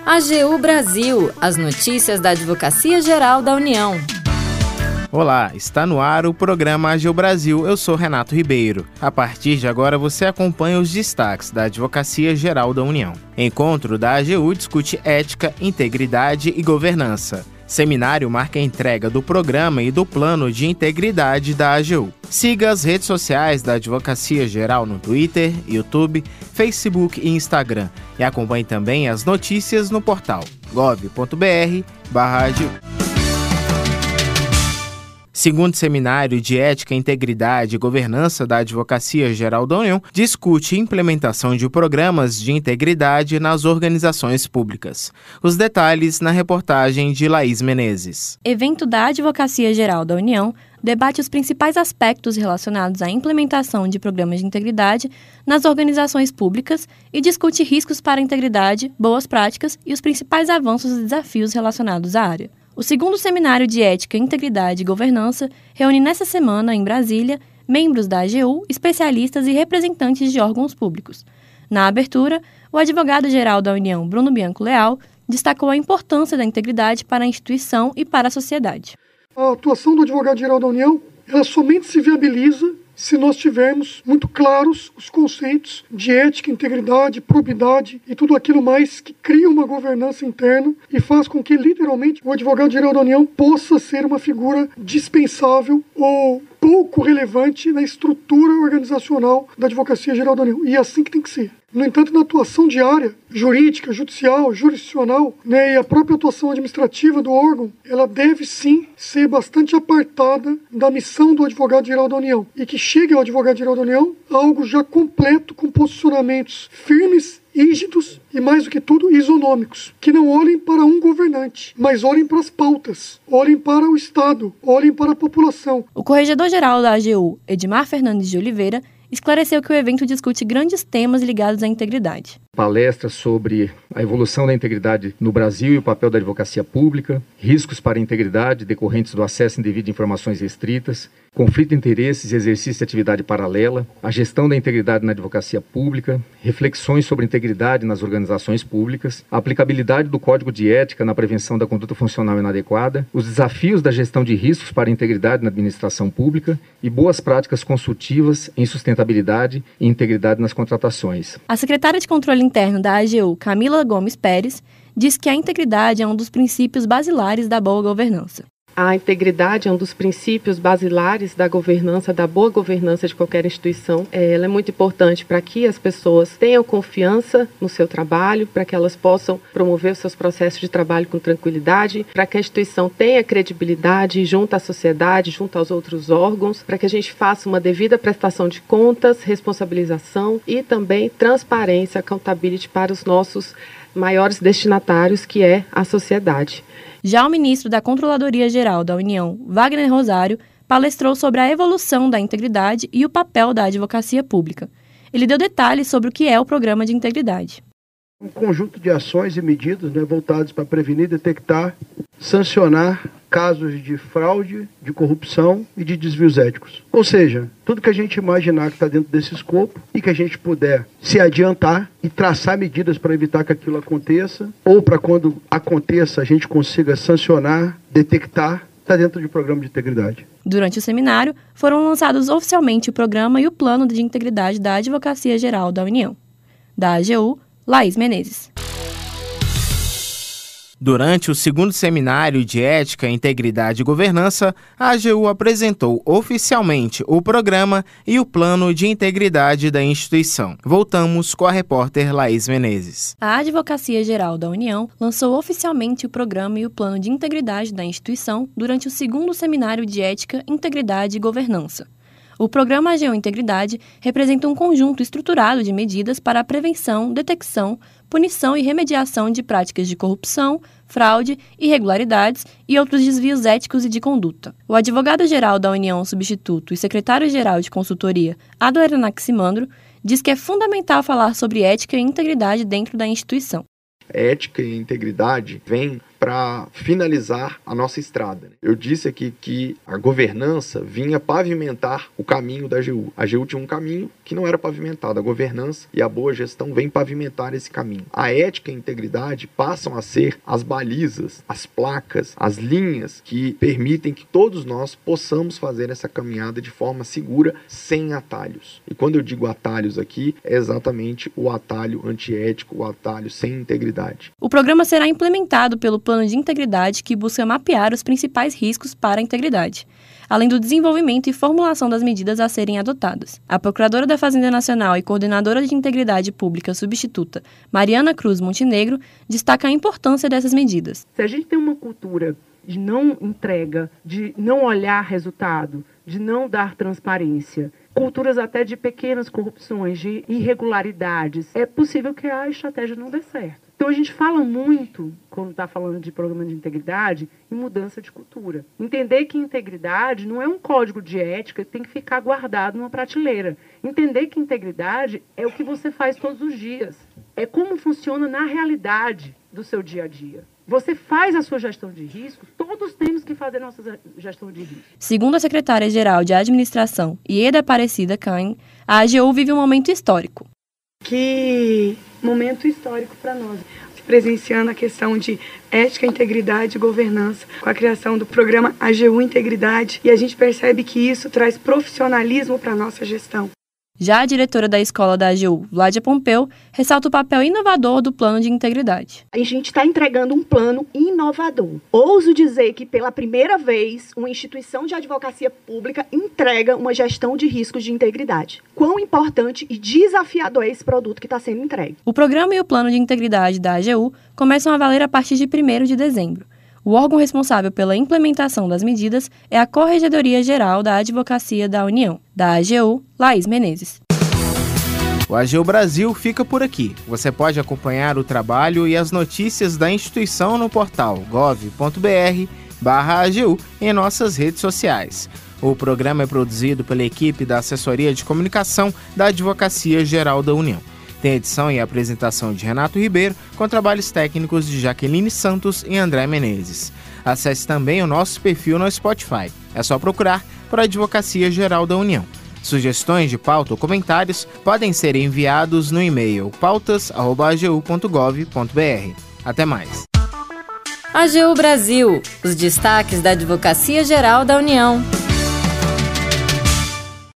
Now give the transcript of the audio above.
AGU Brasil, as notícias da Advocacia Geral da União. Olá, está no ar o programa AGU Brasil. Eu sou Renato Ribeiro. A partir de agora você acompanha os destaques da Advocacia Geral da União. Encontro da AGU discute ética, integridade e governança. Seminário marca a entrega do programa e do plano de integridade da AGU. Siga as redes sociais da Advocacia Geral no Twitter, YouTube, Facebook e Instagram e acompanhe também as notícias no portal gov.br/agu. Segundo Seminário de Ética, Integridade e Governança da Advocacia Geral da União, discute implementação de programas de integridade nas organizações públicas. Os detalhes na reportagem de Laís Menezes. Evento da Advocacia Geral da União debate os principais aspectos relacionados à implementação de programas de integridade nas organizações públicas e discute riscos para a integridade, boas práticas e os principais avanços e desafios relacionados à área. O segundo Seminário de Ética, Integridade e Governança reúne nesta semana, em Brasília, membros da AGU, especialistas e representantes de órgãos públicos. Na abertura, o advogado-geral da União, Bruno Bianco Leal, destacou a importância da integridade para a instituição e para a sociedade. A atuação do advogado-geral da União ela somente se viabiliza se nós tivermos muito claros os conceitos de ética, integridade, probidade e tudo aquilo mais que cria uma governança interna e faz com que, literalmente, o advogado-geral da União possa ser uma figura dispensável ou pouco relevante na estrutura organizacional da Advocacia Geral da União. E é assim que tem que ser. No entanto, na atuação diária, jurídica, judicial, jurisdicional, né, e a própria atuação administrativa do órgão, ela deve sim ser bastante apartada da missão do advogado-geral da União. E que chegue ao advogado-geral da União algo já completo, com posicionamentos firmes rígidos e, mais do que tudo, isonômicos, que não olhem para um governante, mas olhem para as pautas, olhem para o Estado, olhem para a população. O corregedor-geral da AGU, Edmar Fernandes de Oliveira, esclareceu que o evento discute grandes temas ligados à integridade. Palestra sobre a evolução da integridade no Brasil e o papel da advocacia pública, riscos para a integridade decorrentes do acesso indevido a informações restritas, conflito de interesses e exercício de atividade paralela, a gestão da integridade na advocacia pública, reflexões sobre integridade nas organizações públicas, a aplicabilidade do Código de Ética na prevenção da conduta funcional inadequada, os desafios da gestão de riscos para a integridade na administração pública e boas práticas consultivas em sustentabilidade e integridade nas contratações. A secretária de Controle Interno da AGU, Camila Gomes Pérez, diz que a integridade é um dos princípios basilares da boa governança. A integridade é um dos princípios basilares da governança, da boa governança de qualquer instituição. É, ela é muito importante para que as pessoas tenham confiança no seu trabalho, para que elas possam promover os seus processos de trabalho com tranquilidade, para que a instituição tenha credibilidade junto à sociedade, junto aos outros órgãos, para que a gente faça uma devida prestação de contas, responsabilização e também transparência, accountability para os nossos maiores destinatários, que é a sociedade. Já o ministro da Controladoria Geral da União, Wagner Rosário, palestrou sobre a evolução da integridade e o papel da advocacia pública. Ele deu detalhes sobre o que é o programa de integridade. Um conjunto de ações e medidas né, voltadas para prevenir, detectar, sancionar casos de fraude, de corrupção e de desvios éticos. Ou seja, tudo que a gente imaginar que está dentro desse escopo e que a gente puder se adiantar e traçar medidas para evitar que aquilo aconteça, ou para quando aconteça a gente consiga sancionar, detectar, está dentro de programa de integridade. Durante o seminário, foram lançados oficialmente o programa e o plano de integridade da Advocacia Geral da União. Da AGU, Laís Menezes. Durante o segundo seminário de Ética, Integridade e Governança, a AGU apresentou oficialmente o programa e o plano de integridade da instituição. Voltamos com a repórter Laís Menezes. A Advocacia Geral da União lançou oficialmente o programa e o plano de integridade da instituição durante o segundo seminário de Ética, Integridade e Governança. O programa AGU Integridade representa um conjunto estruturado de medidas para a prevenção, detecção, punição e remediação de práticas de corrupção, fraude, irregularidades e outros desvios éticos e de conduta. O advogado-geral da União Substituto e secretário-geral de consultoria, Ado Anaximandro, diz que é fundamental falar sobre ética e integridade dentro da instituição. Ética e integridade vêm para finalizar a nossa estrada. Eu disse aqui que a governança vinha pavimentar o caminho da AGU. A AGU tinha um caminho que não era pavimentado. A governança e a boa gestão vêm pavimentar esse caminho. A ética e a integridade passam a ser as balizas, as placas, as linhas que permitem que todos nós possamos fazer essa caminhada de forma segura, sem atalhos. E quando eu digo atalhos aqui, é exatamente o atalho antiético, o atalho sem integridade. O programa será implementado pelo Plano de Integridade que busca mapear os principais riscos para a integridade além do desenvolvimento e formulação das medidas a serem adotadas. A Procuradora da Fazenda Nacional e Coordenadora de Integridade Pública Substituta, Mariana Cruz Montenegro, destaca a importância dessas medidas. Se a gente tem uma cultura de não entrega, de não olhar resultado, de não dar transparência, culturas até de pequenas corrupções, de irregularidades, é possível que a estratégia não dê certo. Então a gente fala muito, quando está falando de programa de integridade, em mudança de cultura. Entender que integridade não é um código de ética que tem que ficar guardado numa prateleira. Entender que integridade é o que você faz todos os dias. É como funciona na realidade do seu dia a dia. Você faz a sua gestão de risco, todos temos que fazer nossa gestão de risco. Segundo a secretária-geral de Administração, Ieda Aparecida Cain, a AGU vive um momento histórico. Que momento histórico para nós. Presenciando a questão de ética, integridade e governança, com a criação do programa AGU Integridade, e a gente percebe que isso traz profissionalismo para a nossa gestão. Já a diretora da escola da AGU, Vládia Pompeu, ressalta o papel inovador do plano de integridade. A gente está entregando um plano inovador. Ouso dizer que, pela primeira vez, uma instituição de advocacia pública entrega uma gestão de riscos de integridade. Quão importante e desafiador é esse produto que está sendo entregue. O programa e o plano de integridade da AGU começam a valer a partir de 1 de dezembro. O órgão responsável pela implementação das medidas é a Corregedoria Geral da Advocacia da União, da AGU, Laís Menezes. O AGU Brasil fica por aqui. Você pode acompanhar o trabalho e as notícias da instituição no portal gov.br/agu em nossas redes sociais. O programa é produzido pela equipe da Assessoria de Comunicação da Advocacia Geral da União. Tem edição e apresentação de Renato Ribeiro, com trabalhos técnicos de Jaqueline Santos e André Menezes. Acesse também o nosso perfil no Spotify. É só procurar por Advocacia Geral da União. Sugestões de pauta ou comentários podem ser enviados no e-mail pautas.agu.gov.br. Até mais. AGU Brasil, os destaques da Advocacia Geral da União.